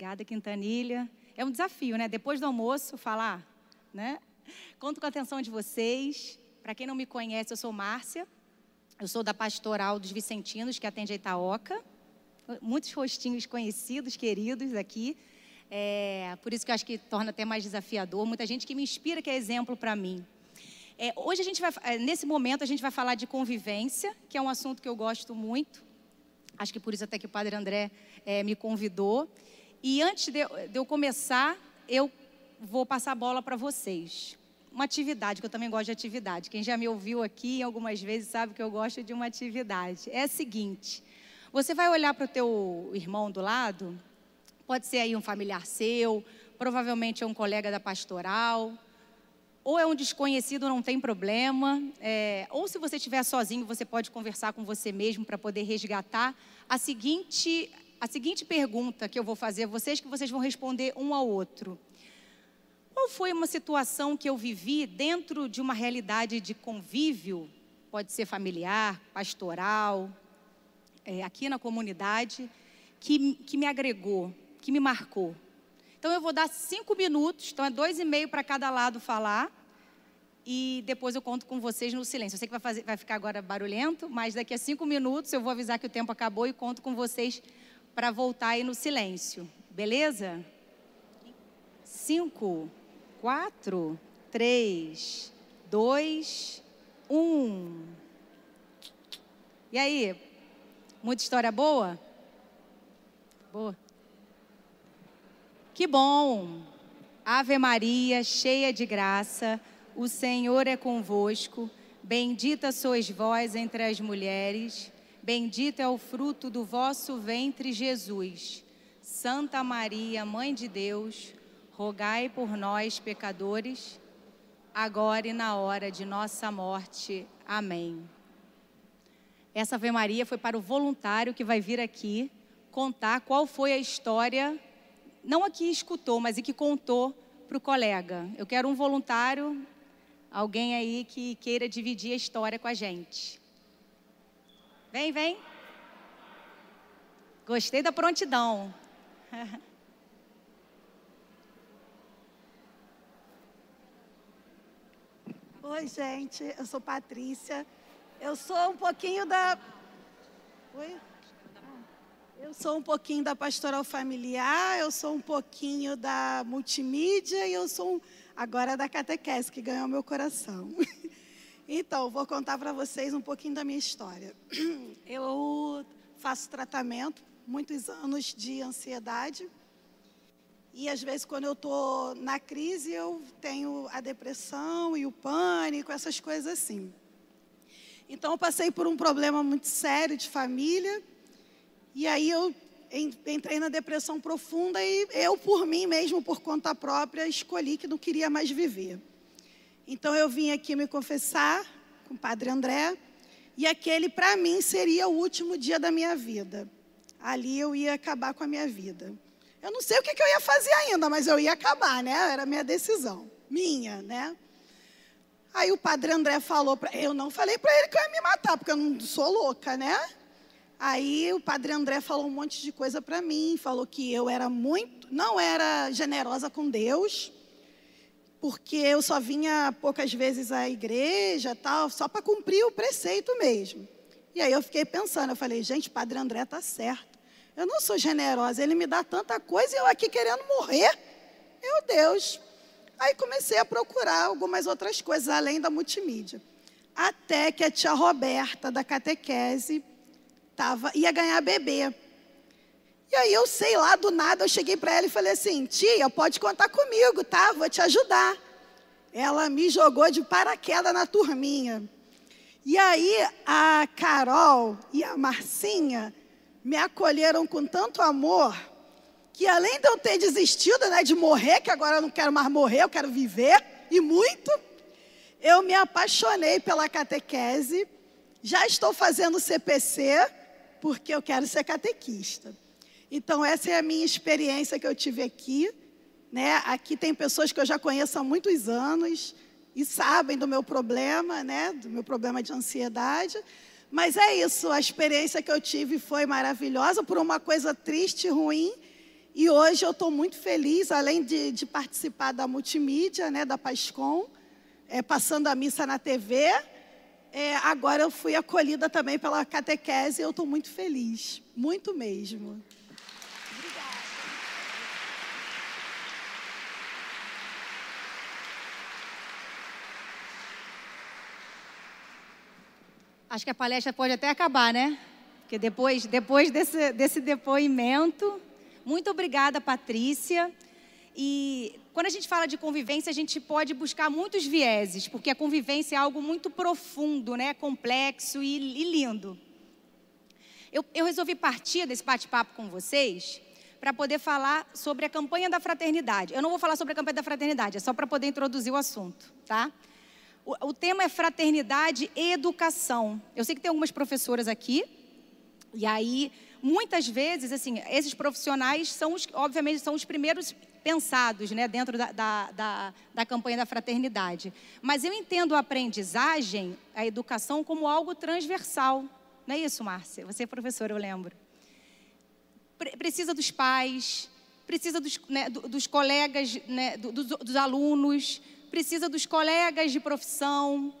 Obrigada, Quintanilha. É um desafio, né? Depois do almoço, falar, né? Conto com a atenção de vocês. Para quem não me conhece, eu sou Márcia. Eu sou da Pastoral dos Vicentinos, que atende a Itaoca. Muitos rostinhos conhecidos, queridos aqui. É, por isso que eu acho que torna até mais desafiador. Muita gente que me inspira, que é exemplo para mim. É, hoje a gente vai, é, nesse momento, a gente vai falar de convivência, que é um assunto que eu gosto muito. Acho que por isso até que o Padre André é, me convidou. E antes de, eu começar, eu vou passar a bola para vocês. Uma atividade, que eu também gosto de atividade. Quem já me ouviu aqui algumas vezes sabe que eu gosto de uma atividade. É a seguinte: você vai olhar para o teu irmão do lado Pode ser aí um familiar seu, provavelmente é um colega da pastoral, ou é um desconhecido, não tem problema. É, ou se você estiver sozinho, você pode conversar com você mesmo para poder resgatar a seguinte, a seguinte pergunta que eu vou fazer a vocês, que vocês vão responder um ao outro. Qual foi uma situação que eu vivi dentro de uma realidade de convívio, pode ser familiar, pastoral, é, aqui na comunidade, que, que me agregou, que me marcou. Então eu vou dar cinco minutos, então é dois e meio para cada lado falar. E depois eu conto com vocês no silêncio. Eu sei que vai, fazer, vai ficar agora barulhento, mas daqui a cinco minutos eu vou avisar que o tempo acabou e conto com vocês para voltar aí no silêncio. Beleza? Cinco, quatro, três, dois, um. E aí? Muita história boa? Boa. Que bom! Ave Maria, cheia de graça, o Senhor é convosco. Bendita sois vós entre as mulheres, bendito é o fruto do vosso ventre, Jesus. Santa Maria, Mãe de Deus, rogai por nós, pecadores, agora e na hora de nossa morte. Amém. Essa Ave Maria foi para o voluntário que vai vir aqui contar qual foi a história não aqui escutou, mas e que contou para o colega. Eu quero um voluntário, alguém aí que queira dividir a história com a gente. Vem, vem. Gostei da prontidão. Oi, gente, eu sou Patrícia. Eu sou um pouquinho da. Oi? Eu sou um pouquinho da pastoral familiar, eu sou um pouquinho da multimídia e eu sou um, agora da catequese, que ganhou meu coração. Então, vou contar para vocês um pouquinho da minha história. Eu faço tratamento, muitos anos de ansiedade. E às vezes, quando eu estou na crise, eu tenho a depressão e o pânico, essas coisas assim. Então, eu passei por um problema muito sério de família e aí eu entrei na depressão profunda e eu, por mim mesmo, por conta própria, escolhi que não queria mais viver. Então eu vim aqui me confessar com o Padre André, e aquele para mim seria o último dia da minha vida. Ali eu ia acabar com a minha vida. Eu não sei o que, que eu ia fazer ainda, mas eu ia acabar, né? Era a minha decisão, minha, né? Aí o Padre André falou para eu não falei para ele que eu ia me matar, porque eu não sou louca, né? Aí o padre André falou um monte de coisa para mim, falou que eu era muito, não era generosa com Deus, porque eu só vinha poucas vezes à igreja, tal, só para cumprir o preceito mesmo. E aí eu fiquei pensando, eu falei, gente, padre André tá certo. Eu não sou generosa, ele me dá tanta coisa e eu aqui querendo morrer. Meu Deus. Aí comecei a procurar algumas outras coisas além da multimídia. Até que a tia Roberta da catequese tava, ia ganhar bebê. E aí eu sei lá, do nada, eu cheguei para ela e falei assim: tia, pode contar comigo, tá? Vou te ajudar. Ela me jogou de paraquedas na turminha. E aí a Carol e a Marcinha me acolheram com tanto amor que além de eu ter desistido né, de morrer, que agora eu não quero mais morrer, eu quero viver, e muito, eu me apaixonei pela catequese, já estou fazendo CPC, porque eu quero ser catequista. Então, essa é a minha experiência que eu tive aqui. Né? Aqui tem pessoas que eu já conheço há muitos anos e sabem do meu problema, né? do meu problema de ansiedade. Mas é isso, a experiência que eu tive foi maravilhosa por uma coisa triste ruim. E hoje eu estou muito feliz, além de, de, participar da multimídia, né, da Pascom, é, passando a missa na TV. É, agora eu fui acolhida também pela catequese e eu estou muito feliz, muito mesmo. Acho que a palestra pode até acabar, né? Porque depois, depois desse, desse depoimento. Muito obrigada, Patrícia. E quando a gente fala de convivência, a gente pode buscar muitos vieses, porque a convivência é algo muito profundo, né? complexo e, e lindo. Eu, eu resolvi partir desse bate-papo com vocês para poder falar sobre a campanha da fraternidade. Eu não vou falar sobre a campanha da fraternidade, é só para poder introduzir o assunto, tá? O, o tema é fraternidade e educação. Eu sei que tem algumas professoras aqui, e aí, muitas vezes, assim, esses profissionais são, os, obviamente, são os primeiros pensados né, dentro da, da, da, da, campanha da fraternidade. Mas eu entendo a aprendizagem, a educação, como algo transversal. Não é isso, Márcia? Você é professora, eu lembro. precisa dos pais, precisa dos, né, dos colegas, né, dos alunos, precisa dos colegas de profissão.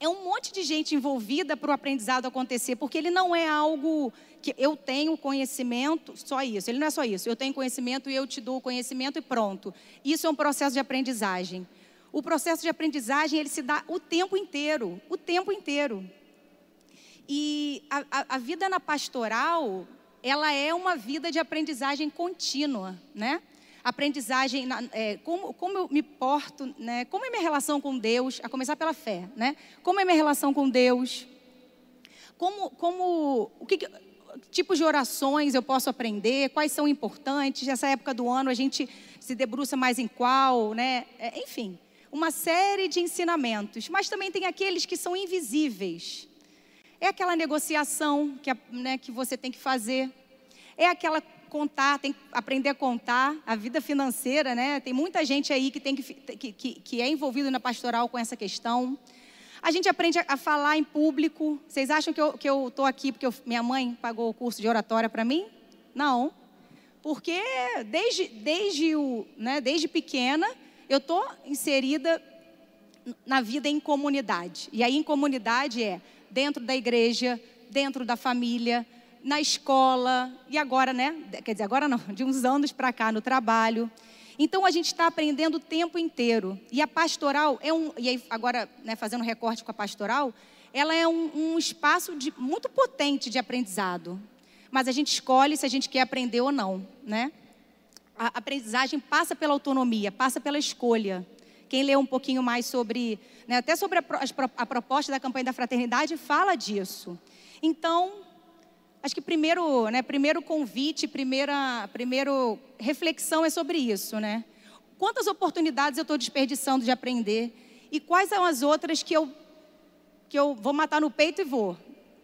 É um monte de gente envolvida para o aprendizado acontecer, porque ele não é algo que eu tenho conhecimento, só isso. Ele não é só isso. Eu tenho conhecimento e eu te dou o conhecimento e pronto. Isso é um processo de aprendizagem. O processo de aprendizagem, ele se dá o tempo inteiro, o tempo inteiro. E a, a, a vida na pastoral, ela é uma vida de aprendizagem contínua, né? Aprendizagem, é, como, como eu me porto, né? como é minha relação com Deus, a começar pela fé, né? Como é minha relação com Deus? Como, como, o que, tipos de orações eu posso aprender? Quais são importantes? Nessa época do ano a gente se debruça mais em qual, né? É, enfim, uma série de ensinamentos. Mas também tem aqueles que são invisíveis. É aquela negociação que, né, que você tem que fazer. É aquela contar, tem que aprender a contar, a vida financeira, né? Tem muita gente aí que, tem que, que, que é envolvido na pastoral com essa questão. A gente aprende a, falar em público. Vocês acham que eu estou que eu tô aqui porque eu, minha mãe pagou o curso de oratória para mim? Não. Porque desde, desde, o, né, desde pequena eu estou inserida na vida em comunidade. E aí em comunidade é dentro da igreja, dentro da família, na escola e agora, né? Quer dizer, agora não, de uns anos para cá no trabalho. Então a gente está aprendendo o tempo inteiro. E a pastoral é um. E aí, agora, né, fazendo recorte com a pastoral, ela é um, um espaço de, muito potente de aprendizado. Mas a gente escolhe se a gente quer aprender ou não, né? A aprendizagem passa pela autonomia, passa pela escolha. Quem lê um pouquinho mais sobre, né, até sobre a, a, a proposta da campanha da fraternidade, fala disso. Então, Acho que primeiro, né, primeiro convite, primeira, primeiro reflexão é sobre isso, né? Quantas oportunidades eu estou desperdiçando de aprender e quais são as outras que eu que eu vou matar no peito e vou.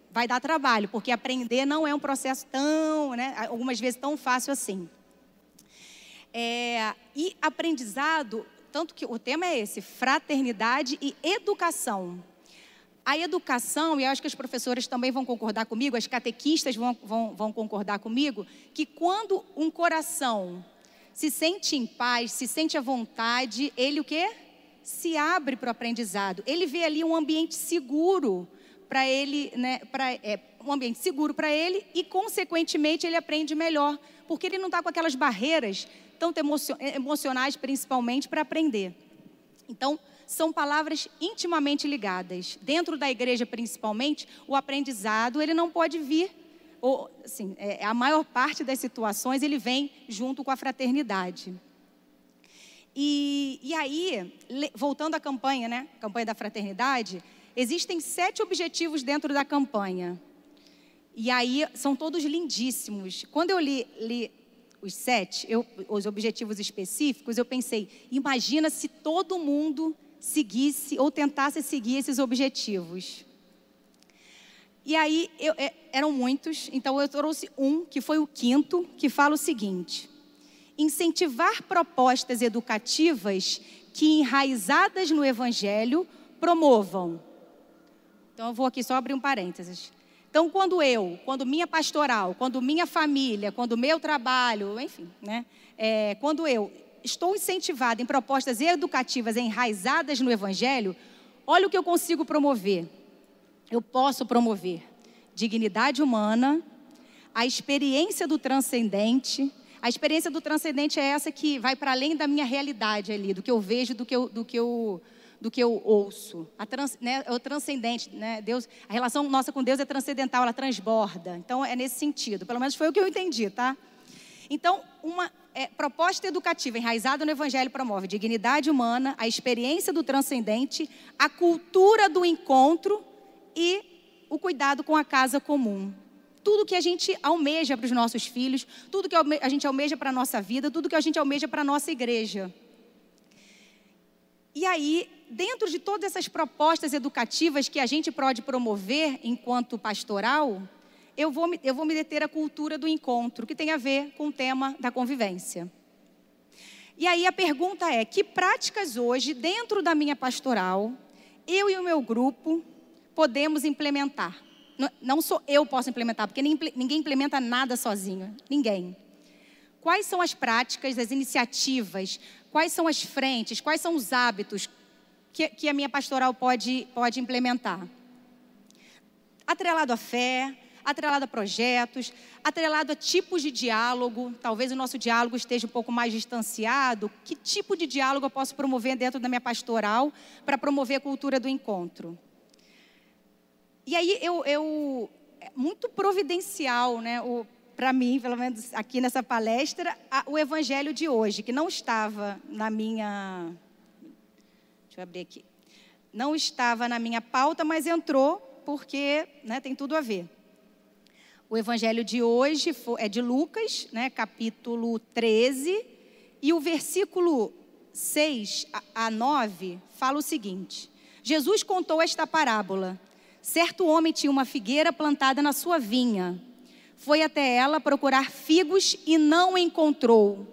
Vai dar trabalho, porque aprender não é um processo tão, né, algumas vezes tão fácil assim. É, e aprendizado, tanto que o tema é esse, fraternidade e educação. A educação, e acho que as professoras também vão concordar comigo, as catequistas vão, vão, vão concordar comigo, que quando um coração se sente em paz, se sente à vontade, ele o quê? Se abre para o aprendizado. Ele vê ali um ambiente seguro para ele, né, pra, é, um ambiente seguro para ele e, consequentemente, ele aprende melhor, porque ele não está com aquelas barreiras tanto emocionais, principalmente, para aprender. Então, são palavras intimamente ligadas. Dentro da igreja, principalmente, o aprendizado ele não pode vir, ou, assim, é, a maior parte das situações ele vem junto com a fraternidade. E, e aí, voltando à campanha, né? Campanha da fraternidade, existem sete objetivos dentro da campanha. E aí são todos lindíssimos. Quando eu li, li os sete, eu, os objetivos específicos, eu pensei: imagina se todo mundo seguisse ou tentasse seguir esses objetivos. E aí, eu, é, eram muitos, então eu trouxe um, que foi o quinto, que fala o seguinte: incentivar propostas educativas que, enraizadas no Evangelho, promovam. Então, eu vou aqui só abrir um parênteses. Então, quando eu, quando minha pastoral, quando minha família, quando meu trabalho, enfim, né? É, quando eu estou incentivada em propostas educativas enraizadas no Evangelho, olha o que eu consigo promover. Eu posso promover dignidade humana, a experiência do transcendente. A experiência do transcendente é essa que vai para além da minha realidade ali, do que eu vejo, do que eu, do que eu, do que eu ouço. A trans, né, é o transcendente, né? Deus, a relação nossa com Deus é transcendental, ela transborda. Então é nesse sentido. Pelo menos foi o que eu entendi, tá? Então, uma é, proposta educativa enraizada no Evangelho promove dignidade humana, a experiência do transcendente, a cultura do encontro e o cuidado com a casa comum. Tudo que a gente almeja para os nossos filhos, tudo que a gente almeja para a nossa vida, tudo que a gente almeja para a nossa igreja. E aí, dentro de todas essas propostas educativas que a gente pode promover enquanto pastoral, eu vou, eu vou me deter à cultura do encontro, que tem a ver com o tema da convivência. E aí a pergunta é: que práticas hoje, dentro da minha pastoral, eu e o meu grupo podemos implementar. Não sou eu posso implementar, porque ninguém implementa nada sozinho, ninguém. Quais são as práticas, as iniciativas, quais são as frentes, quais são os hábitos que, que a minha pastoral pode, pode implementar? Atrelado à fé, atrelado a projetos, atrelado a tipos de diálogo. Talvez o nosso diálogo esteja um pouco mais distanciado. Que tipo de diálogo eu posso promover dentro da minha pastoral para promover a cultura do encontro? E aí eu, eu é muito providencial, né? Para mim, pelo menos aqui nessa palestra, o evangelho de hoje, que não estava na minha. Deixa eu abrir aqui. Não estava na minha pauta, mas entrou porque né, tem tudo a ver. O evangelho de hoje é de Lucas, né, capítulo 13, e o versículo 6 a 9 fala o seguinte: Jesus contou esta parábola. Certo homem tinha uma figueira plantada na sua vinha. Foi até ela procurar figos e não encontrou.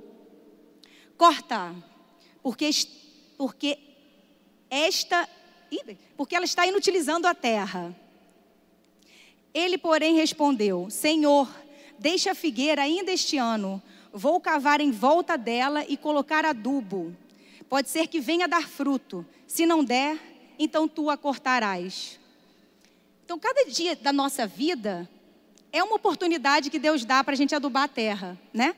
Corta, porque, porque esta, porque ela está inutilizando a terra. Ele, porém, respondeu: Senhor, deixa a figueira ainda este ano. Vou cavar em volta dela e colocar adubo. Pode ser que venha dar fruto. Se não der, então tu a cortarás. Então, cada dia da nossa vida é uma oportunidade que Deus dá para a gente adubar a terra, né?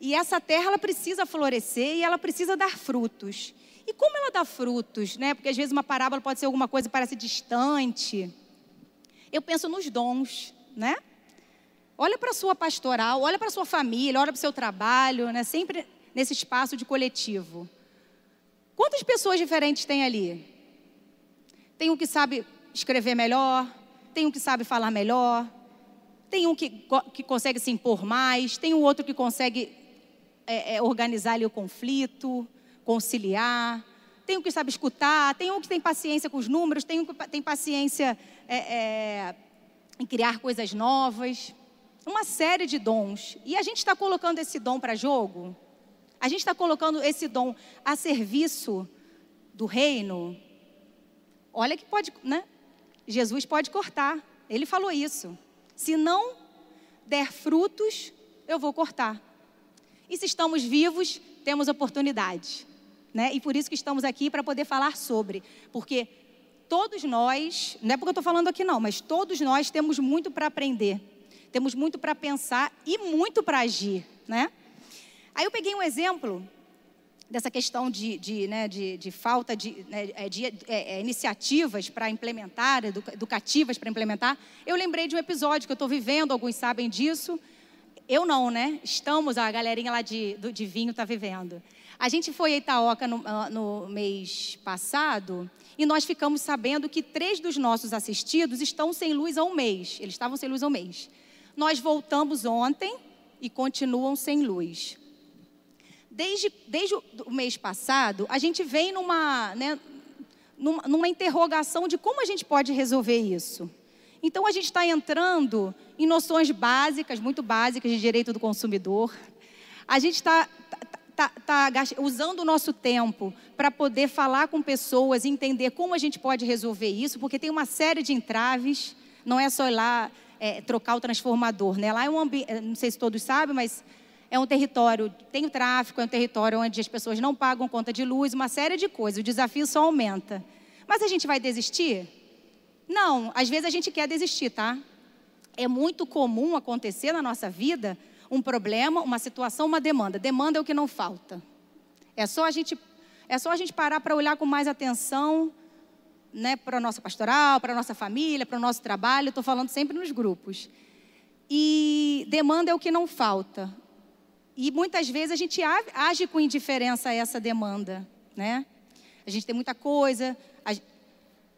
E essa terra ela precisa florescer e ela precisa dar frutos. E como ela dá frutos, né? Porque às vezes uma parábola pode ser alguma coisa que parece distante. Eu penso nos dons, né? Olha para a sua pastoral, olha para a sua família, olha para o seu trabalho, né? Sempre nesse espaço de coletivo. Quantas pessoas diferentes tem ali? Tem um que sabe escrever melhor, tem um que sabe falar melhor, tem um que, que consegue se impor mais, tem um outro que consegue é, é, organizar ali o conflito, conciliar, tem um que sabe escutar, tem um que tem paciência com os números, tem um que tem paciência é, é em criar coisas novas. Uma série de dons. E a gente está colocando esse dom para jogo? A gente está colocando esse dom a serviço do reino? Olha que pode, né? Jesus pode cortar. Ele falou isso. Se não der frutos, eu vou cortar. E se estamos vivos, temos oportunidade. Né? E por isso que estamos aqui para poder falar sobre. Porque todos nós, não é porque eu estou falando aqui não, mas todos nós temos muito para aprender. Temos muito para pensar e muito para agir. Né? Aí eu peguei um exemplo dessa questão de, de, né, de, de falta de, né, é, de é, é, iniciativas para implementar, educativas para implementar, eu lembrei de um episódio que eu estou vivendo, alguns sabem disso. Eu não, né? Estamos, a galerinha lá de, do, de vinho está vivendo. A gente foi a Itaoca no, ah, no mês passado e nós ficamos sabendo que três dos nossos assistidos estão sem luz há um mês. Eles estavam sem luz há um mês. Nós voltamos ontem e continuam sem luz desde, desde o mês passado, a gente vem numa, né, numa, numa interrogação de como a gente pode resolver isso. Então, a gente está entrando em noções básicas, muito básicas de direito do consumidor. A gente está tá, tá, tá usando o nosso tempo para poder falar com pessoas e entender como a gente pode resolver isso, porque tem uma série de entraves não é só ir lá é, trocar o transformador, né? Lá é um ambiente, não sei se todos sabem, mas é um território, tem o tráfico, é um território onde as pessoas não pagam conta de luz, uma série de coisas. O desafio só aumenta. Mas a gente vai desistir? Não, às vezes a gente quer desistir, tá? É muito comum acontecer na nossa vida um problema, uma situação, uma demanda. Demanda é o que não falta. É só a gente, é só a gente parar para olhar com mais atenção né, para a nossa pastoral, para a nossa família, para o nosso trabalho. Estou falando sempre nos grupos. E demanda é o que não falta. E muitas vezes a gente age com indiferença a essa demanda, né? A gente tem muita coisa.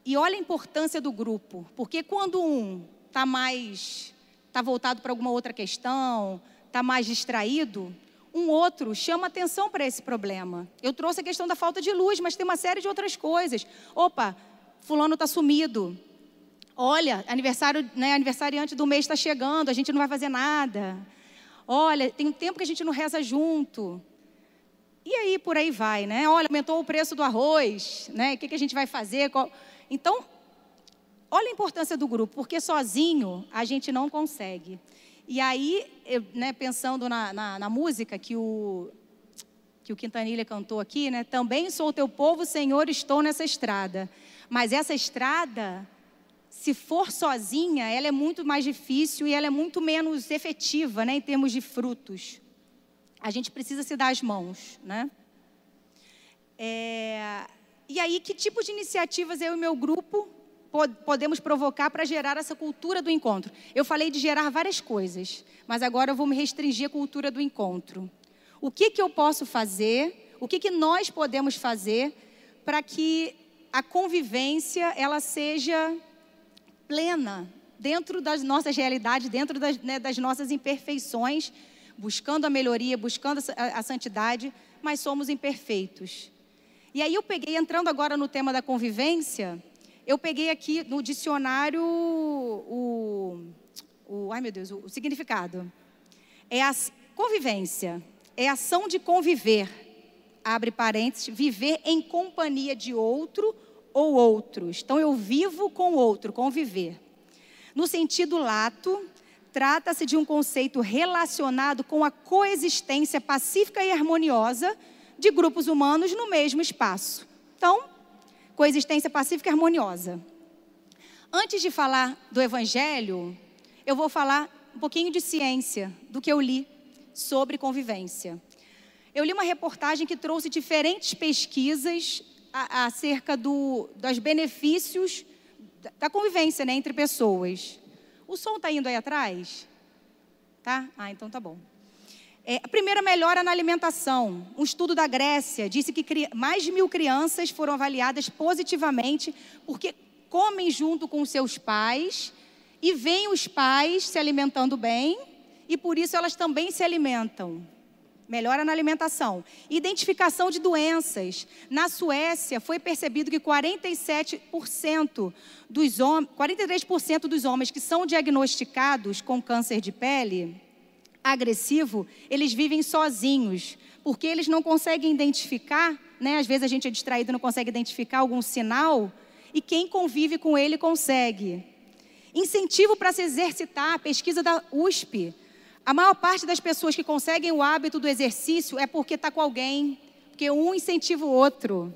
E olha a importância do grupo, porque quando um está mais, está voltado para alguma outra questão, está mais distraído, um outro chama atenção para esse problema. Eu trouxe a questão da falta de luz, mas tem uma série de outras coisas. Opa, fulano está sumido. Olha, aniversário, né, aniversariante do mês está chegando, a gente não vai fazer nada. Olha, tem um tempo que a gente não reza junto. E aí por aí vai, né? Olha, aumentou o preço do arroz, né? O que, que a gente vai fazer? Então, olha a importância do grupo, porque sozinho a gente não consegue. E aí, eu, né, pensando na, na, na, música que o, que o Quintanilha cantou aqui, né? Também sou teu povo, Senhor, estou nessa estrada. Mas essa estrada se for sozinha, ela é muito mais difícil e ela é muito menos efetiva, né, em termos de frutos. A gente precisa se dar as mãos, né? É... E aí, que tipo de iniciativas eu e meu grupo podemos provocar para gerar essa cultura do encontro? Eu falei de gerar várias coisas, mas agora eu vou me restringir à cultura do encontro. O que, que eu posso fazer? O que, que nós podemos fazer para que a convivência ela seja plena dentro das nossas realidades, dentro das, né, das nossas imperfeições, buscando a melhoria, buscando a, a santidade, mas somos imperfeitos. E aí eu peguei, entrando agora no tema da convivência, eu peguei aqui no dicionário o, o ai meu Deus, o, o significado. É a convivência, é a ação de conviver, abre parênteses, viver em companhia de outro ou outros. Então, eu vivo com outro, conviver. No sentido lato, trata-se de um conceito relacionado com a coexistência pacífica e harmoniosa de grupos humanos no mesmo espaço. Então, coexistência pacífica e harmoniosa. Antes de falar do Evangelho, eu vou falar um pouquinho de ciência, do que eu li sobre convivência. Eu li uma reportagem que trouxe diferentes pesquisas acerca do, dos benefícios da convivência né, entre pessoas. O som está indo aí atrás? Tá? Ah, então tá bom. É, a primeira melhora na alimentação. Um estudo da Grécia disse que mais de mil crianças foram avaliadas positivamente porque comem junto com seus pais e veem os pais se alimentando bem e por isso elas também se alimentam melhora na alimentação. Identificação de doenças. Na Suécia, foi percebido que 47% dos homens, 43% dos homens que são diagnosticados com câncer de pele agressivo, eles vivem sozinhos, porque eles não conseguem identificar, né? Às vezes a gente é distraído não consegue identificar algum sinal, e quem convive com ele consegue. Incentivo para se exercitar, pesquisa da USP a maior parte das pessoas que conseguem o hábito do exercício é porque está com alguém, porque um incentiva o outro.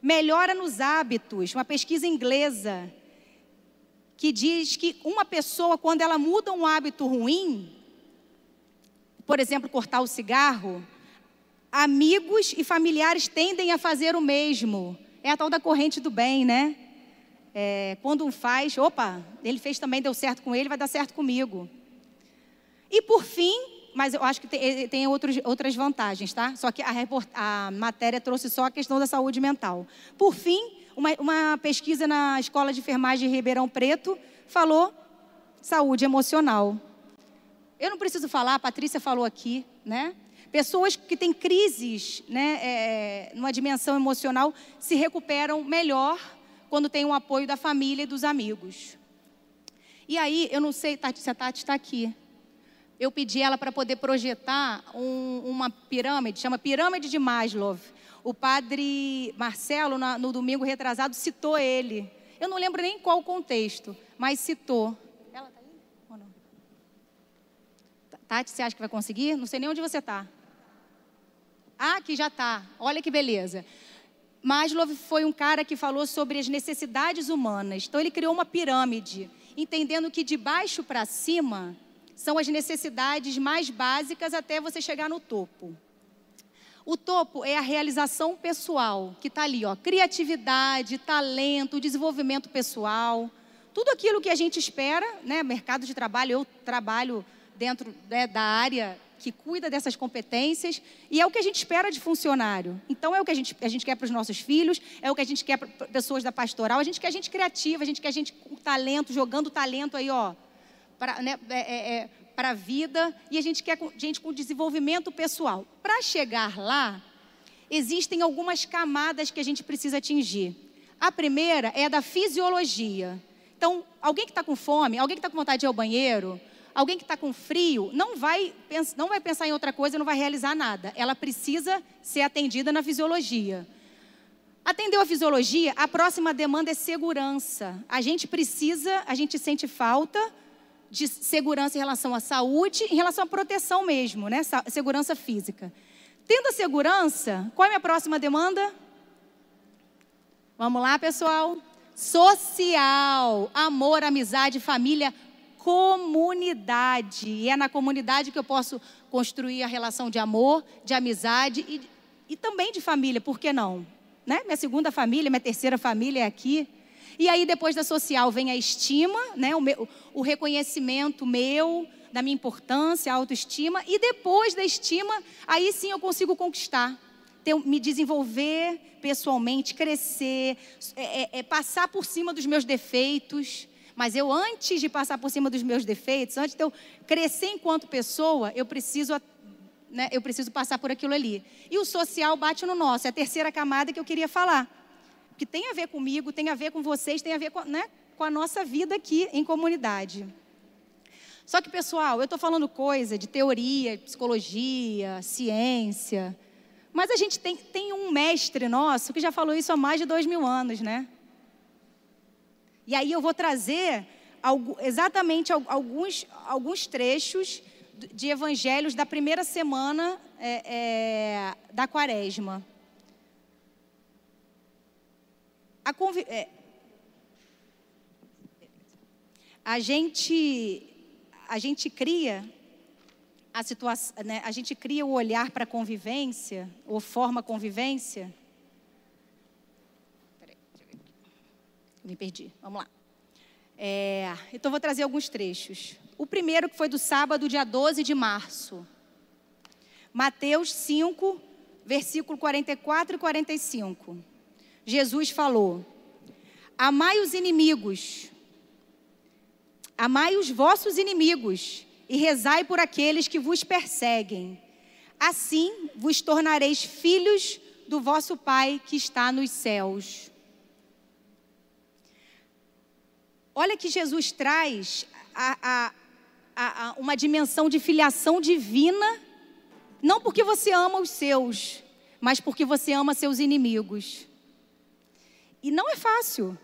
Melhora nos hábitos, uma pesquisa inglesa que diz que uma pessoa, quando ela muda um hábito ruim, por exemplo, cortar o cigarro, amigos e familiares tendem a fazer o mesmo. É a tal da corrente do bem, né? É, quando um faz, opa, ele fez também, deu certo com ele, vai dar certo comigo. E por fim, mas eu acho que tem, tem outros, outras vantagens, tá? Só que a, report, a, matéria trouxe só a questão da saúde mental. Por fim, uma, uma pesquisa na Escola de Enfermagem de Ribeirão Preto falou saúde emocional. Eu não preciso falar, a Patrícia falou aqui, né? Pessoas que têm crises, né, é, numa dimensão emocional, se recuperam melhor quando tem o apoio da família e dos amigos. E aí, eu não sei, Tati, se a Tati está aqui eu pedi ela para poder projetar um, uma pirâmide, chama Pirâmide de Maslow. O padre Marcelo, no domingo retrasado, citou ele. Eu não lembro nem qual o contexto, mas citou. Ela está aí ou não? Tati, você acha que vai conseguir? Não sei nem onde você está. Ah, aqui já está. Olha que beleza. Maslow foi um cara que falou sobre as necessidades humanas. Então ele criou uma pirâmide, entendendo que de baixo para cima são as necessidades mais básicas até você chegar no topo. O topo é a realização pessoal, que está ali, ó, criatividade, talento, desenvolvimento pessoal, tudo aquilo que a gente espera, né? Mercado de trabalho, eu trabalho dentro né, da área que cuida dessas competências e é o que a gente espera de funcionário. Então é o que a gente, a gente quer para os nossos filhos, é o que a gente quer para pessoas da pastoral, a gente quer gente criativa, a gente quer gente com talento, jogando talento aí, ó, para né, é, é, é a vida e a gente quer gente com desenvolvimento pessoal. Para chegar lá, existem algumas camadas que a gente precisa atingir. A primeira é a da fisiologia. Então, alguém que está com fome, alguém que está com vontade de ir ao banheiro, alguém que está com frio, não vai, não vai pensar em outra coisa, não vai realizar nada. Ela precisa ser atendida na fisiologia. Atendeu a fisiologia, a próxima demanda é segurança. A gente precisa, a gente sente falta de segurança em relação à saúde, em relação à proteção mesmo, né? Segurança física. Tendo a segurança, qual é a minha próxima demanda? Vamos lá, pessoal. Social, amor, amizade, família, comunidade. E é na comunidade que eu posso construir a relação de amor, de amizade e, e também de família, por que não? Né? Minha segunda família, minha terceira família é aqui. E aí, depois da social, vem a estima, né? o, meu, o reconhecimento meu, da minha importância, a autoestima. E depois da estima, aí sim eu consigo conquistar. Ter, me desenvolver pessoalmente, crescer, é, é, é passar por cima dos meus defeitos, mas eu, antes de passar por cima dos meus defeitos, antes de eu crescer enquanto pessoa, eu preciso, né, eu preciso passar por aquilo ali. E o social bate no nosso, é a terceira camada que eu queria falar. Que tem a ver comigo, tem a ver com vocês, tem a ver com, né, com a nossa vida aqui em comunidade. Só que, pessoal, eu estou falando coisa de teoria, psicologia, ciência. Mas a gente tem, tem um mestre nosso que já falou isso há mais de dois mil anos, né? E aí eu vou trazer exatamente alguns, alguns trechos de evangelhos da primeira semana é, é, da quaresma. A, é, a, gente, a gente cria a situação, né, a gente cria o olhar para a convivência, ou forma convivência, Me perdi. Vamos lá. É, então, vou trazer alguns trechos. O primeiro que foi do sábado, dia 12 de março. Mateus 5, versículo 44 e 45. Jesus falou: Amai os inimigos, amai os vossos inimigos, e rezai por aqueles que vos perseguem. Assim vos tornareis filhos do vosso Pai que está nos céus. Olha que Jesus traz a, a, a, uma dimensão de filiação divina, não porque você ama os seus, mas porque você ama seus inimigos. E não é fácil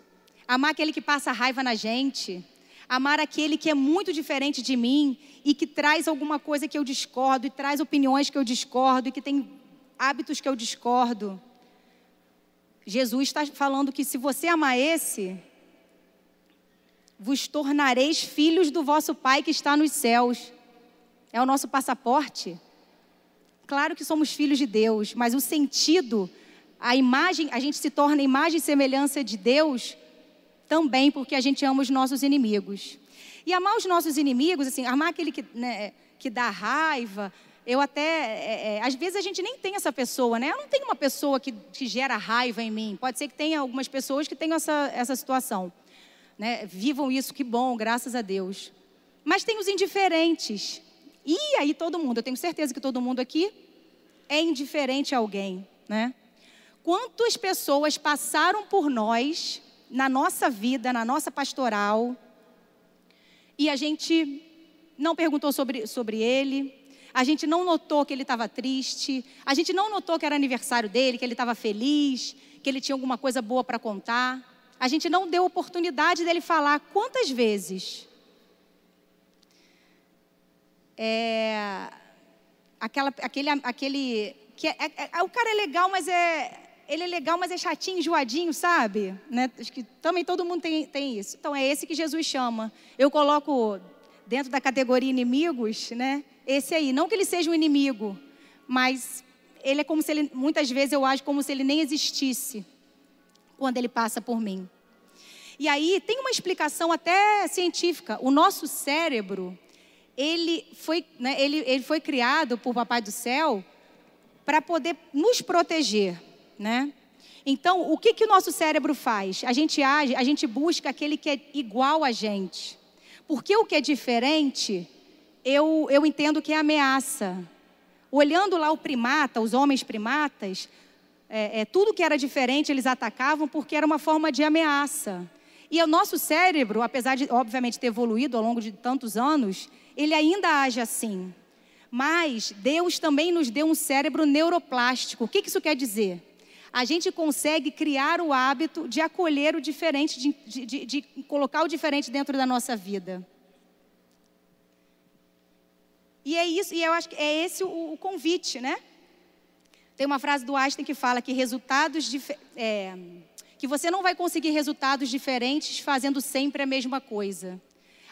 amar aquele que passa raiva na gente, amar aquele que é muito diferente de mim e que traz alguma coisa que eu discordo, e traz opiniões que eu discordo, e que tem hábitos que eu discordo. Jesus está falando que se você amar esse, vos tornareis filhos do vosso Pai que está nos céus. É o nosso passaporte. Claro que somos filhos de Deus, mas o sentido, a imagem, a gente se torna imagem e semelhança de Deus também porque a gente ama os nossos inimigos. E amar os nossos inimigos, assim, amar aquele que, né, que dá raiva, eu até, é, é, às vezes a gente nem tem essa pessoa, né? Eu não tenho uma pessoa que, que gera raiva em mim. Pode ser que tenha algumas pessoas que tenham essa, essa situação né, vivam isso, que bom, graças a Deus. Mas tem os indiferentes. E aí todo mundo, eu tenho certeza que todo mundo aqui é indiferente a alguém, né? Quantas pessoas passaram por nós na nossa vida, na nossa pastoral, e a gente não perguntou sobre, sobre ele, a gente não notou que ele estava triste, a gente não notou que era aniversário dele, que ele estava feliz, que ele tinha alguma coisa boa para contar. A gente não deu oportunidade dele falar quantas vezes. É, aquela, aquele, aquele que é, é, é, o cara é legal, mas é ele é legal, mas é chatinho, enjoadinho, sabe? Né? Acho que também todo mundo tem, tem isso. Então é esse que Jesus chama. Eu coloco dentro da categoria inimigos, né? Esse aí, não que ele seja um inimigo, mas ele é como se ele, muitas vezes eu acho como se ele nem existisse quando ele passa por mim. E aí tem uma explicação até científica. O nosso cérebro, ele foi, né, ele, ele foi criado por Papai do Céu para poder nos proteger né? Então, o que, que o nosso cérebro faz? A gente age, a gente busca aquele que é igual a gente. Porque o que é diferente, eu, eu entendo que é ameaça. Olhando lá o primata, os homens primatas, é, é, tudo que era diferente eles atacavam porque era uma forma de ameaça. E o nosso cérebro, apesar de, obviamente, ter evoluído ao longo de tantos anos, ele ainda age assim. Mas Deus também nos deu um cérebro neuroplástico. O que, isso quer dizer? a gente consegue criar o hábito de acolher o diferente, de, de, de colocar o diferente dentro da nossa vida. E é isso, e eu acho que é esse o, o convite, né? Tem uma frase do Einstein que fala que resultados é, que você não vai conseguir resultados diferentes fazendo sempre a mesma coisa.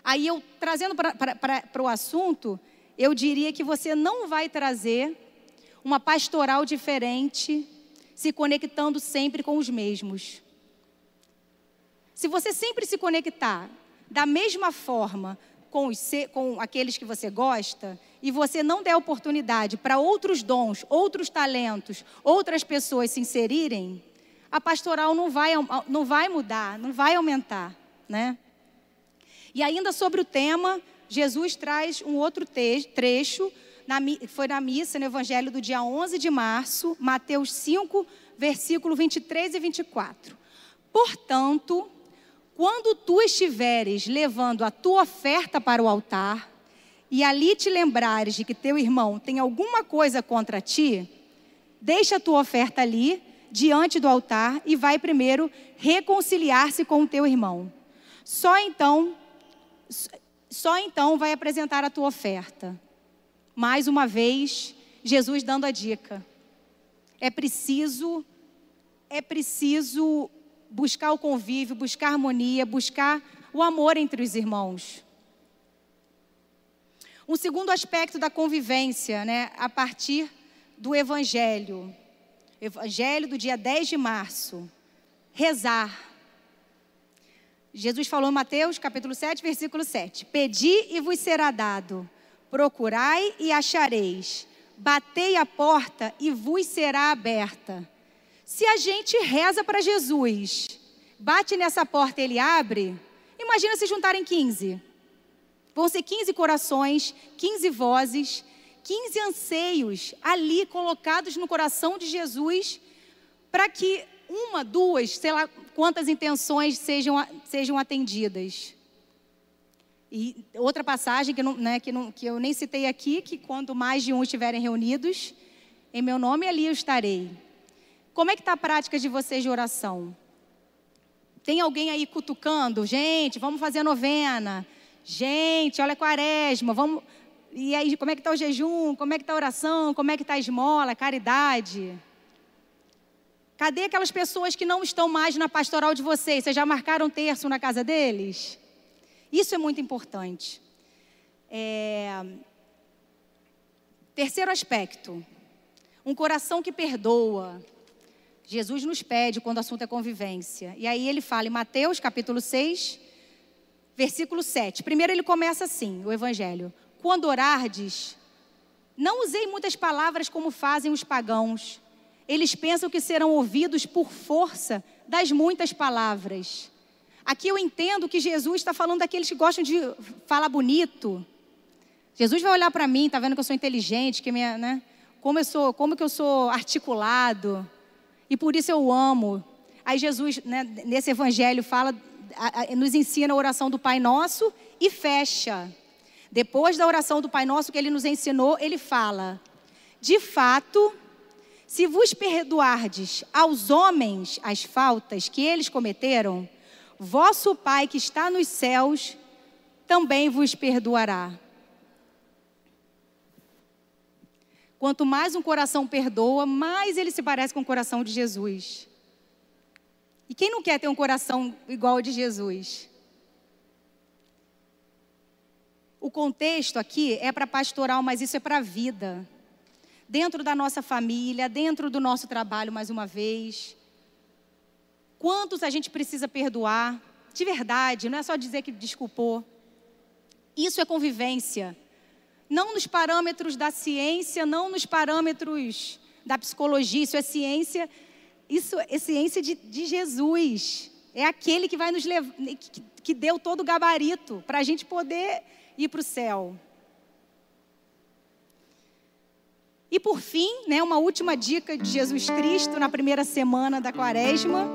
Aí eu trazendo para o assunto, eu diria que você não vai trazer uma pastoral diferente se conectando sempre com os mesmos. Se você sempre se conectar da mesma forma com, os, com aqueles que você gosta, e você não der oportunidade para outros dons, outros talentos, outras pessoas se inserirem, a pastoral não vai, não vai mudar, não vai aumentar, né? E ainda sobre o tema, Jesus traz um outro trecho na, foi na missa, no Evangelho do dia 11 de março, Mateus 5, versículo 23 e 24. Portanto, quando tu estiveres levando a tua oferta para o altar, e ali te lembrares de que teu irmão tem alguma coisa contra ti, deixa a tua oferta ali, diante do altar, e vai primeiro reconciliar-se com o teu irmão. Só então, só então vai apresentar a tua oferta mais uma vez, Jesus dando a dica. É preciso é preciso buscar o convívio, buscar harmonia, buscar o amor entre os irmãos. Um segundo aspecto da convivência, né, a partir do evangelho. Evangelho do dia 10 de março. Rezar. Jesus falou em Mateus, capítulo 7, versículo 7: Pedi e vos será dado Procurai e achareis. Batei a porta e vos será aberta. Se a gente reza para Jesus, bate nessa porta e ele abre, imagina se juntarem 15. Vão ser 15 corações, 15 vozes, 15 anseios ali colocados no coração de Jesus para que uma, duas, sei lá quantas intenções sejam, sejam atendidas. E outra passagem que, não, né, que, não, que eu nem citei aqui, que quando mais de um estiverem reunidos, em meu nome ali eu estarei. Como é que está a prática de vocês de oração? Tem alguém aí cutucando? Gente, vamos fazer novena. Gente, olha a quaresma, vamos... E aí, como é que está o jejum? Como é que está a oração? Como é que está a esmola, a caridade? Cadê aquelas pessoas que não estão mais na pastoral de vocês? Vocês já marcaram terço na casa deles? Isso é muito importante. É... Terceiro aspecto, um coração que perdoa. Jesus nos pede quando o assunto é convivência. E aí ele fala em Mateus capítulo 6, versículo 7. Primeiro ele começa assim, o evangelho. Quando orardes, não usei muitas palavras como fazem os pagãos. Eles pensam que serão ouvidos por força das muitas palavras. Aqui eu entendo que Jesus está falando daqueles que gostam de falar bonito. Jesus vai olhar para mim, está vendo que eu sou inteligente, que minha, né? Como eu sou, como que eu sou articulado. E por isso eu amo. Aí Jesus, né, nesse evangelho, fala, nos ensina a oração do Pai Nosso e fecha. Depois da oração do Pai Nosso que ele nos ensinou, ele fala: De fato, se vos perdoardes aos homens as faltas que eles cometeram, vosso Pai que está nos céus também vos perdoará. Quanto mais um coração perdoa, mais ele se parece com o coração de Jesus. E quem não quer ter um coração igual ao de Jesus? O contexto aqui é para pastoral, mas isso é para a vida. Dentro da nossa família, dentro do nosso trabalho, mais uma vez. Quantos a gente precisa perdoar? De verdade, não é só dizer que desculpou. Isso é convivência. Não nos parâmetros da ciência, não nos parâmetros da psicologia, isso é ciência, isso é ciência de, de Jesus. É aquele que vai nos levar, que, que deu todo o gabarito para a gente poder ir para o céu. E por fim, né, uma última dica de Jesus Cristo na primeira semana da quaresma.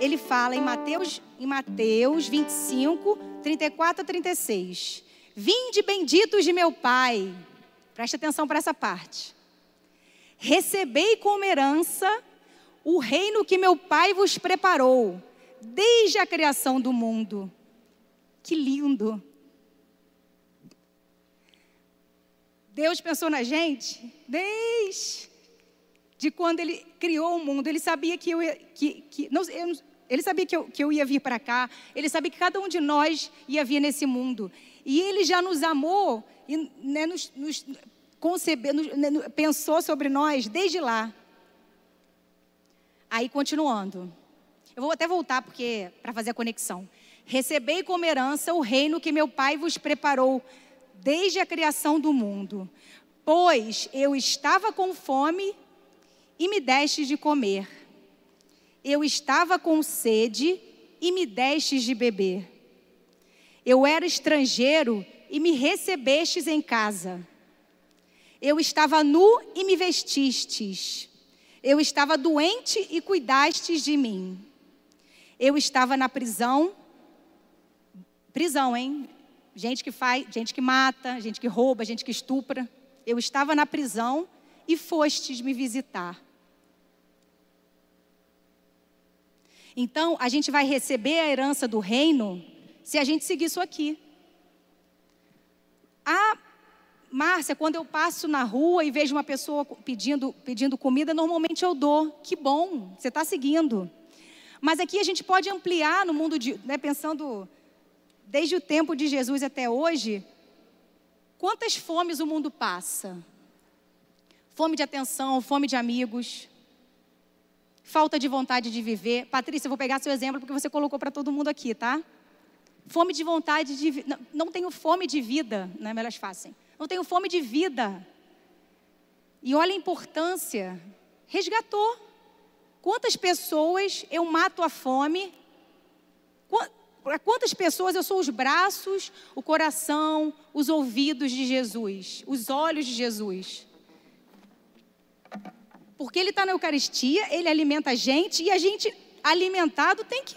Ele fala em Mateus, em Mateus 25, 34 a 36. Vinde benditos de meu Pai. Preste atenção para essa parte. Recebei como herança o reino que meu Pai vos preparou desde a criação do mundo. Que lindo! Deus pensou na gente desde de quando Ele criou o mundo. Ele sabia que eu ia, que, que não, eu, ele sabia que eu, que eu ia vir para cá. Ele sabia que cada um de nós ia vir nesse mundo. E Ele já nos amou e né, nos, nos concebeu, nos, né, pensou sobre nós desde lá. Aí continuando. Eu vou até voltar porque para fazer a conexão. Recebei como herança o reino que meu Pai vos preparou desde a criação do mundo. Pois eu estava com fome e me deste de comer. Eu estava com sede e me destes de beber. Eu era estrangeiro e me recebestes em casa. Eu estava nu e me vestistes. Eu estava doente e cuidastes de mim. Eu estava na prisão. Prisão, hein? gente que faz, gente que mata, gente que rouba, gente que estupra. Eu estava na prisão e fostes me visitar. Então, a gente vai receber a herança do reino se a gente seguir isso aqui. A Márcia, quando eu passo na rua e vejo uma pessoa pedindo, pedindo comida, normalmente eu dou. Que bom, você está seguindo. Mas aqui a gente pode ampliar no mundo de, né, pensando desde o tempo de Jesus até hoje, quantas fomes o mundo passa? Fome de atenção, fome de amigos, falta de vontade de viver. Patrícia, eu vou pegar seu exemplo porque você colocou para todo mundo aqui, tá? Fome de vontade de. Não, não tenho fome de vida, né? Elas fazem. Não tenho fome de vida. E olha a importância. Resgatou. Quantas pessoas eu mato a fome? Para quantas pessoas eu sou os braços, o coração, os ouvidos de Jesus, os olhos de Jesus? Porque Ele está na Eucaristia, Ele alimenta a gente e a gente, alimentado, tem que,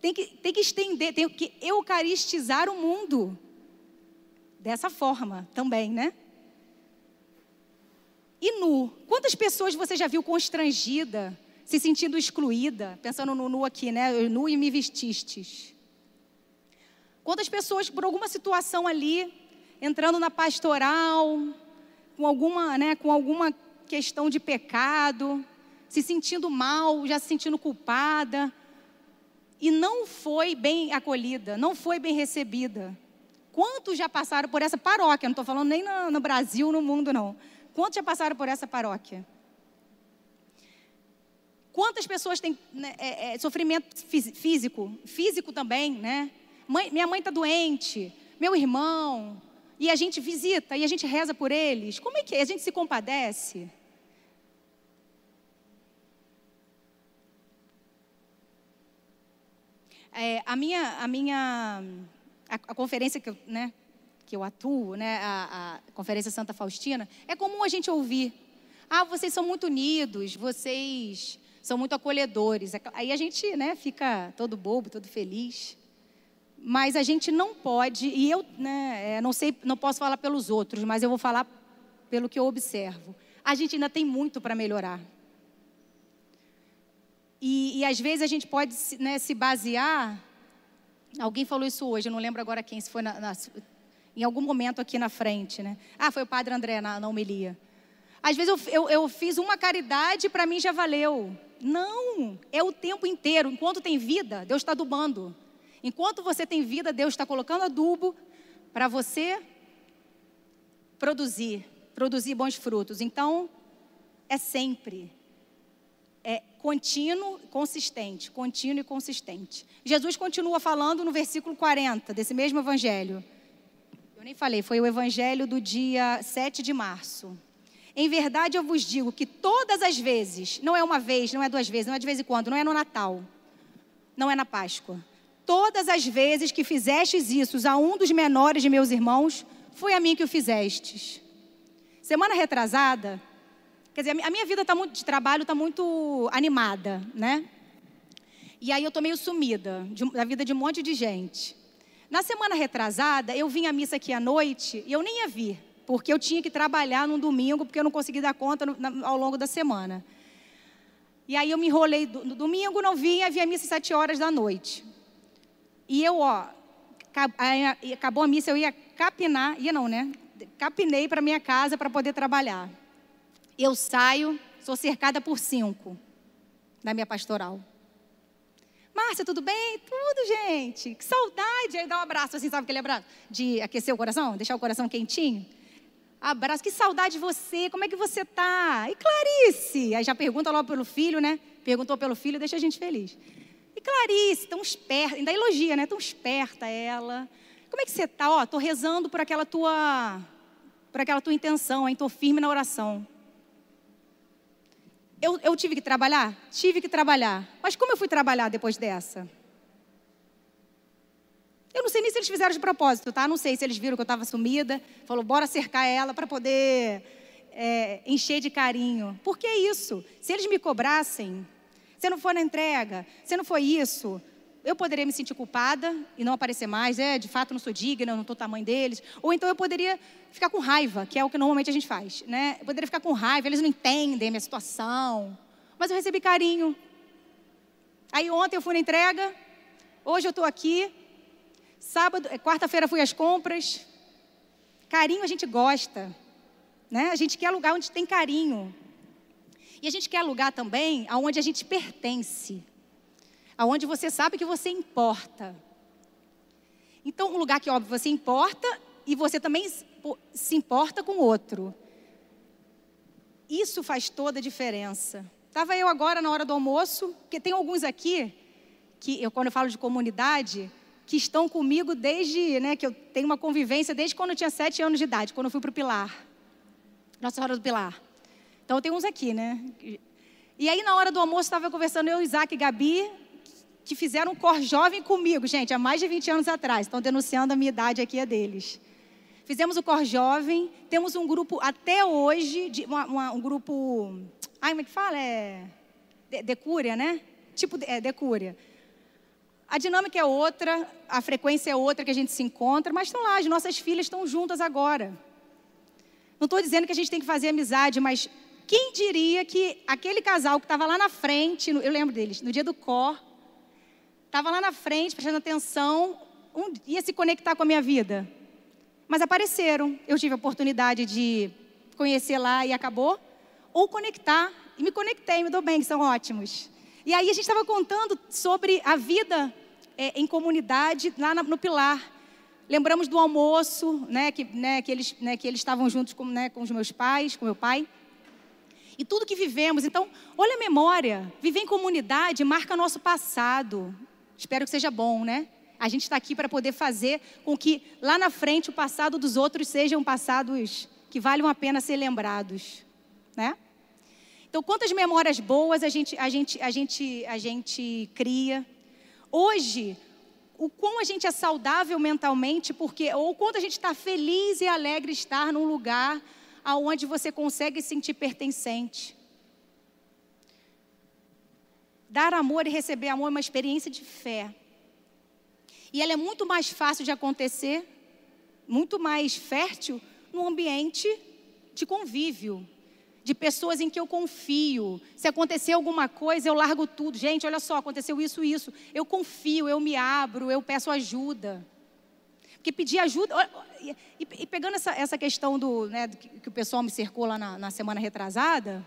tem que, tem que estender, tem que eucaristizar o mundo. Dessa forma também, né? E nu. Quantas pessoas você já viu constrangida se sentindo excluída, pensando no nu aqui, né? Nu e me vestistes. Quantas pessoas, por alguma situação ali, entrando na pastoral, com alguma, né, com alguma questão de pecado, se sentindo mal, já se sentindo culpada, e não foi bem acolhida, não foi bem recebida. Quantos já passaram por essa paróquia? Não estou falando nem no, no Brasil, no mundo, não. Quantos já passaram por essa paróquia? Quantas pessoas têm né, é, é, sofrimento físico, físico também, né? Mãe, minha mãe está doente, meu irmão, e a gente visita e a gente reza por eles. Como é que é? A gente se compadece? É, a minha, a minha, a, a, conferência que eu, né, que eu atuo, né, a, a conferência Santa Faustina, é comum a gente ouvir: ah, vocês são muito unidos, vocês são muito acolhedores. Aí a gente né, fica todo bobo, todo feliz. Mas a gente não pode, e eu né, é, não sei, não posso falar pelos outros, mas eu vou falar pelo que eu observo. A gente ainda tem muito para melhorar. E, e às vezes a gente pode né, se basear. Alguém falou isso hoje, eu não lembro agora quem, se foi na, na, em algum momento aqui na frente, né? Ah, foi o padre André na, na homilia. Às vezes eu, eu, eu fiz uma caridade para mim já valeu. Não, é o tempo inteiro. Enquanto tem vida, Deus está adubando. Enquanto você tem vida, Deus está colocando adubo para você produzir, produzir bons frutos. Então, é sempre. É contínuo, consistente, contínuo e consistente. Jesus continua falando no versículo 40 desse mesmo evangelho. Eu nem falei, foi o evangelho do dia 7 de março. Em verdade eu vos digo que todas as vezes, não é uma vez, não é duas vezes, não é de vez em quando, não é no Natal, não é na Páscoa. Todas as vezes que fizestes isso a um dos menores de meus irmãos, foi a mim que o fizestes. Semana retrasada, quer dizer, a minha vida tá muito, de trabalho está muito animada, né? E aí eu estou meio sumida de, da vida de um monte de gente. Na semana retrasada, eu vim à missa aqui à noite e eu nem ia vir porque eu tinha que trabalhar no domingo, porque eu não consegui dar conta no, na, ao longo da semana. E aí eu me enrolei no domingo, não vinha, havia missa às sete horas da noite. E eu, ó, acabou a missa, eu ia capinar, ia não, né? Capinei para minha casa para poder trabalhar. Eu saio, sou cercada por cinco na minha pastoral. Márcia, tudo bem? Tudo, gente. Que saudade. Aí dá um abraço, assim, sabe aquele abraço? De aquecer o coração, deixar o coração quentinho abraço, que saudade de você, como é que você tá? E Clarice? Aí já pergunta logo pelo filho, né? Perguntou pelo filho, deixa a gente feliz. E Clarice, tão esperta, ainda elogia, né? Tão esperta ela. Como é que você tá? Ó, tô rezando por aquela tua por aquela tua intenção, hein? Tô firme na oração. Eu, eu tive que trabalhar? Tive que trabalhar. Mas como eu fui trabalhar depois dessa? Eu não sei nem se eles fizeram de propósito, tá? Não sei se eles viram que eu estava sumida. Falou, bora cercar ela para poder é, encher de carinho. Por que isso? Se eles me cobrassem, se não for na entrega, se não foi isso, eu poderia me sentir culpada e não aparecer mais. É, de fato, não sou digna, não estou tamanho deles. Ou então eu poderia ficar com raiva, que é o que normalmente a gente faz, né? Eu poderia ficar com raiva, eles não entendem a minha situação. Mas eu recebi carinho. Aí ontem eu fui na entrega, hoje eu estou aqui, Sábado, é, quarta-feira fui às compras. Carinho a gente gosta, né? A gente quer lugar onde tem carinho. E a gente quer lugar também aonde a gente pertence. Aonde você sabe que você importa. Então, um lugar que óbvio você importa e você também se importa com o outro. Isso faz toda a diferença. Estava eu agora na hora do almoço, porque tem alguns aqui que eu quando eu falo de comunidade, que estão comigo desde, né, que eu tenho uma convivência desde quando eu tinha sete anos de idade, quando eu fui para o Pilar. Nossa Senhora do Pilar. Então tem uns aqui, né? E aí na hora do almoço estava conversando eu, Isaac e Gabi, que fizeram um cor jovem comigo, gente, há mais de 20 anos atrás. Estão denunciando a minha idade aqui, a deles. Fizemos o cor jovem, temos um grupo até hoje, de, uma, uma, um grupo. Ai, como é que fala? É. De, decúria, né? Tipo, é, decúria. A dinâmica é outra, a frequência é outra que a gente se encontra, mas estão lá, as nossas filhas estão juntas agora. Não estou dizendo que a gente tem que fazer amizade, mas quem diria que aquele casal que estava lá na frente, eu lembro deles, no dia do cor, estava lá na frente, prestando atenção, um, ia se conectar com a minha vida. Mas apareceram, eu tive a oportunidade de conhecer lá e acabou, ou conectar, e me conectei, me dou bem, que são ótimos. E aí a gente estava contando sobre a vida é, em comunidade lá no Pilar. Lembramos do almoço, né, que, né, que, eles, né, que eles estavam juntos com, né, com os meus pais, com meu pai. E tudo que vivemos. Então, olha a memória. Viver em comunidade marca nosso passado. Espero que seja bom, né? A gente está aqui para poder fazer com que lá na frente o passado dos outros sejam passados que valham a pena ser lembrados, né? Então, quantas memórias boas a gente, a gente, a gente, a gente cria. Hoje, o quão a gente é saudável mentalmente, porque ou quanto a gente está feliz e alegre estar num lugar aonde você consegue sentir pertencente. Dar amor e receber amor é uma experiência de fé. E ela é muito mais fácil de acontecer, muito mais fértil no ambiente de convívio, de pessoas em que eu confio. Se acontecer alguma coisa, eu largo tudo. Gente, olha só, aconteceu isso, isso. Eu confio, eu me abro, eu peço ajuda. Porque pedir ajuda. E, pegando essa, essa questão do, né, que o pessoal me cercou lá na, na semana retrasada.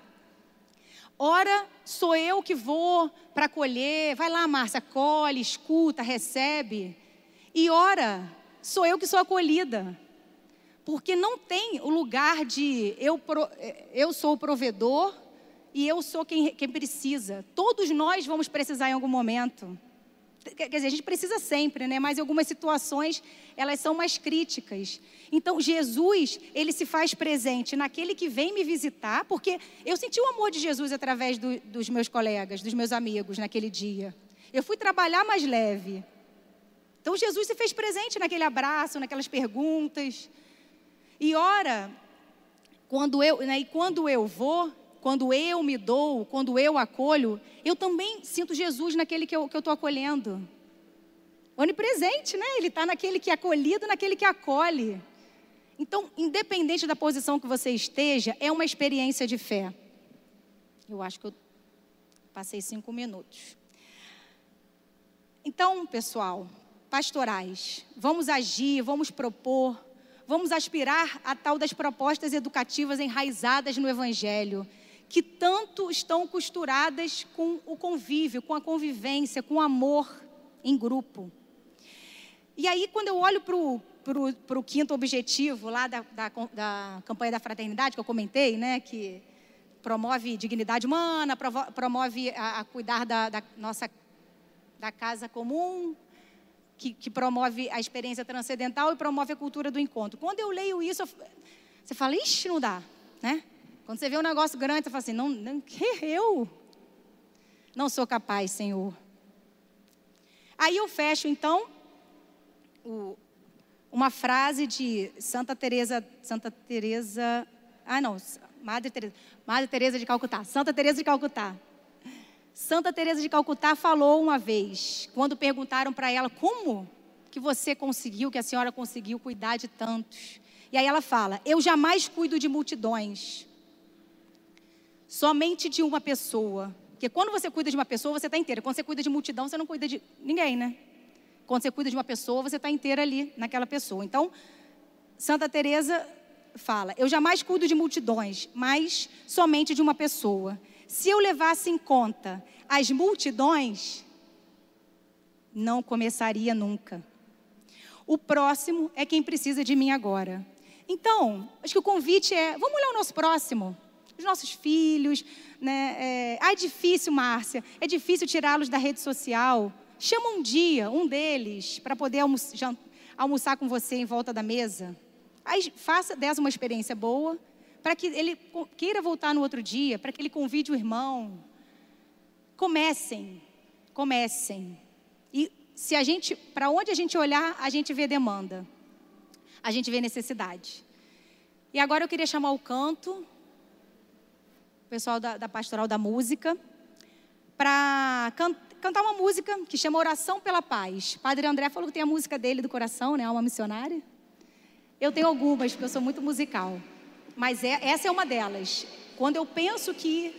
Ora, sou eu que vou para colher. Vai lá, Márcia, colhe, escuta, recebe. E ora, sou eu que sou acolhida. Porque não tem o lugar de eu, eu sou o provedor e eu sou quem, quem precisa. Todos nós vamos precisar em algum momento. Quer dizer, a gente precisa sempre, né? Mas algumas situações elas são mais críticas. Então, Jesus, ele se faz presente naquele que vem me visitar, porque eu senti o amor de Jesus através do, dos meus colegas, dos meus amigos naquele dia. Eu fui trabalhar mais leve. Então, Jesus se fez presente naquele abraço, naquelas perguntas. E ora, quando eu, né, e quando eu vou, quando eu me dou, quando eu acolho, eu também sinto Jesus naquele que eu estou que eu acolhendo. Onipresente, né? Ele está naquele que é acolhido, naquele que acolhe. Então, independente da posição que você esteja, é uma experiência de fé. Eu acho que eu passei cinco minutos. Então, pessoal, pastorais, vamos agir, vamos propor, vamos aspirar a tal das propostas educativas enraizadas no Evangelho, que tanto estão costuradas com o convívio, com a convivência, com o amor em grupo. E aí, quando eu olho para o quinto objetivo lá da, da, da, campanha da fraternidade, que eu comentei, né, que promove dignidade humana, promove a, a cuidar da, da, nossa da casa comum, que, que, promove a experiência transcendental e promove a cultura do encontro. Quando eu leio isso, eu, você fala, ixi, não dá, né? Quando você vê um negócio grande, você fala assim, não, não que eu não sou capaz, Senhor. Aí eu fecho, então, o, uma frase de Santa Teresa, Santa Teresa, ah não, Madre Teresa, Madre Teresa de Calcutá, Santa Teresa de Calcutá. Santa Teresa de Calcutá falou uma vez, quando perguntaram para ela como que você conseguiu, que a senhora conseguiu cuidar de tantos. E aí ela fala: "Eu jamais cuido de multidões. Somente de uma pessoa. Porque quando você cuida de uma pessoa, você está inteira. Quando você cuida de multidão, você não cuida de ninguém, né? Quando você cuida de uma pessoa, você está inteira ali naquela pessoa. Então, Santa Teresa fala: Eu jamais cuido de multidões, mas somente de uma pessoa. Se eu levasse em conta as multidões, não começaria nunca. O próximo é quem precisa de mim agora. Então, acho que o convite é: vamos olhar o nosso próximo, os nossos filhos. Né? É, ah, é difícil, Márcia, é difícil tirá-los da rede social. Chama um dia, um deles, para poder almoçar, almoçar com você em volta da mesa. Aí faça dessa uma experiência boa para que ele queira voltar no outro dia, para que ele convide o irmão. Comecem, comecem. E se a gente, para onde a gente olhar, a gente vê demanda, a gente vê necessidade. E agora eu queria chamar o canto, o pessoal da, da pastoral da música, para can, cantar uma música que chama Oração pela Paz. Padre André falou que tem a música dele do coração, né? Uma missionária. Eu tenho algumas, porque eu sou muito musical. Mas é, essa é uma delas. Quando eu penso que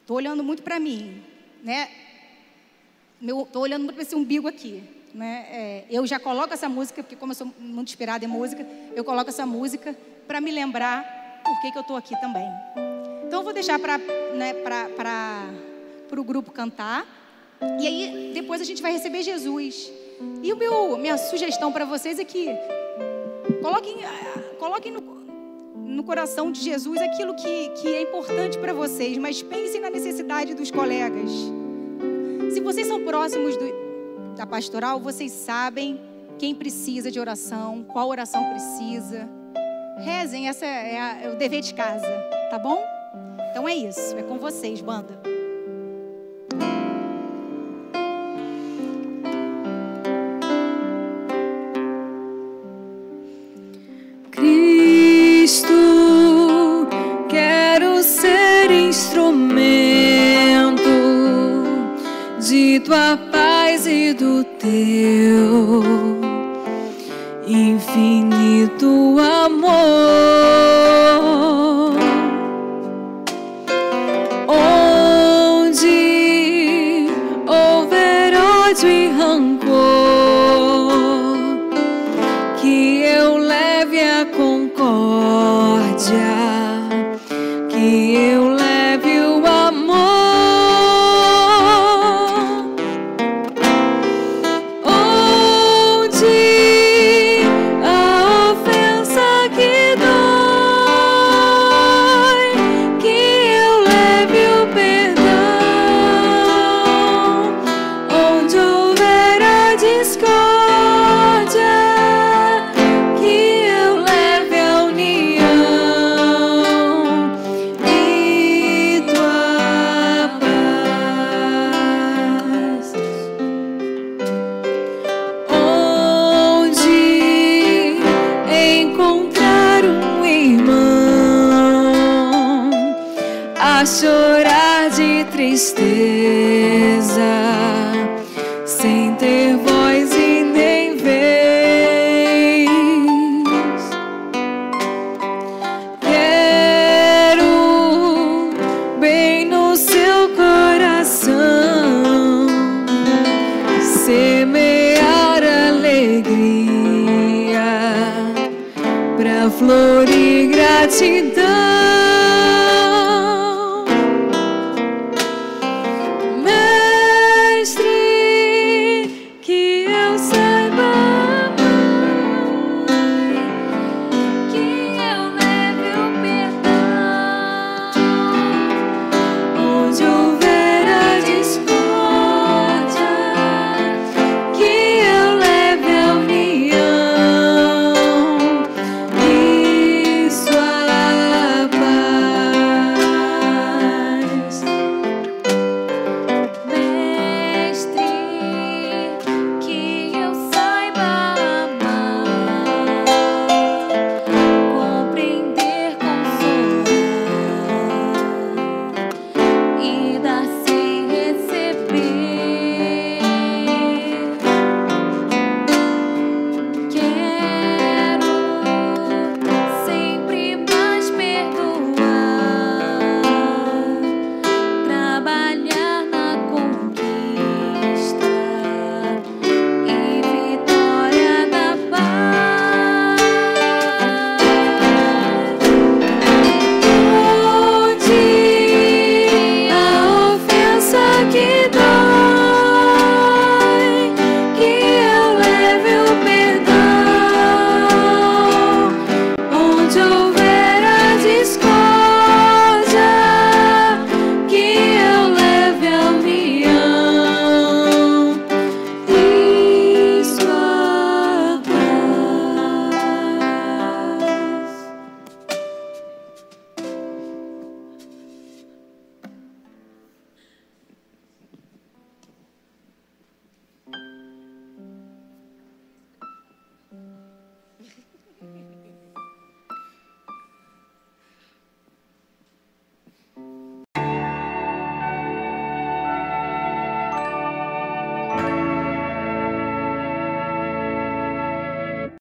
estou olhando muito para mim, né? Estou olhando muito para esse umbigo aqui. Né? É, eu já coloco essa música, porque como eu sou muito inspirada em música, eu coloco essa música para me lembrar por que, que eu estou aqui também. Então eu vou deixar para né, o grupo cantar. E aí depois a gente vai receber Jesus. E o meu, minha sugestão para vocês é que coloquem, coloquem no, no coração de Jesus aquilo que, que é importante para vocês, mas pensem na necessidade dos colegas. Se vocês são próximos do, da pastoral, vocês sabem quem precisa de oração, qual oração precisa. Rezem, essa é, a, é o dever de casa, tá bom? Então é isso, é com vocês, banda.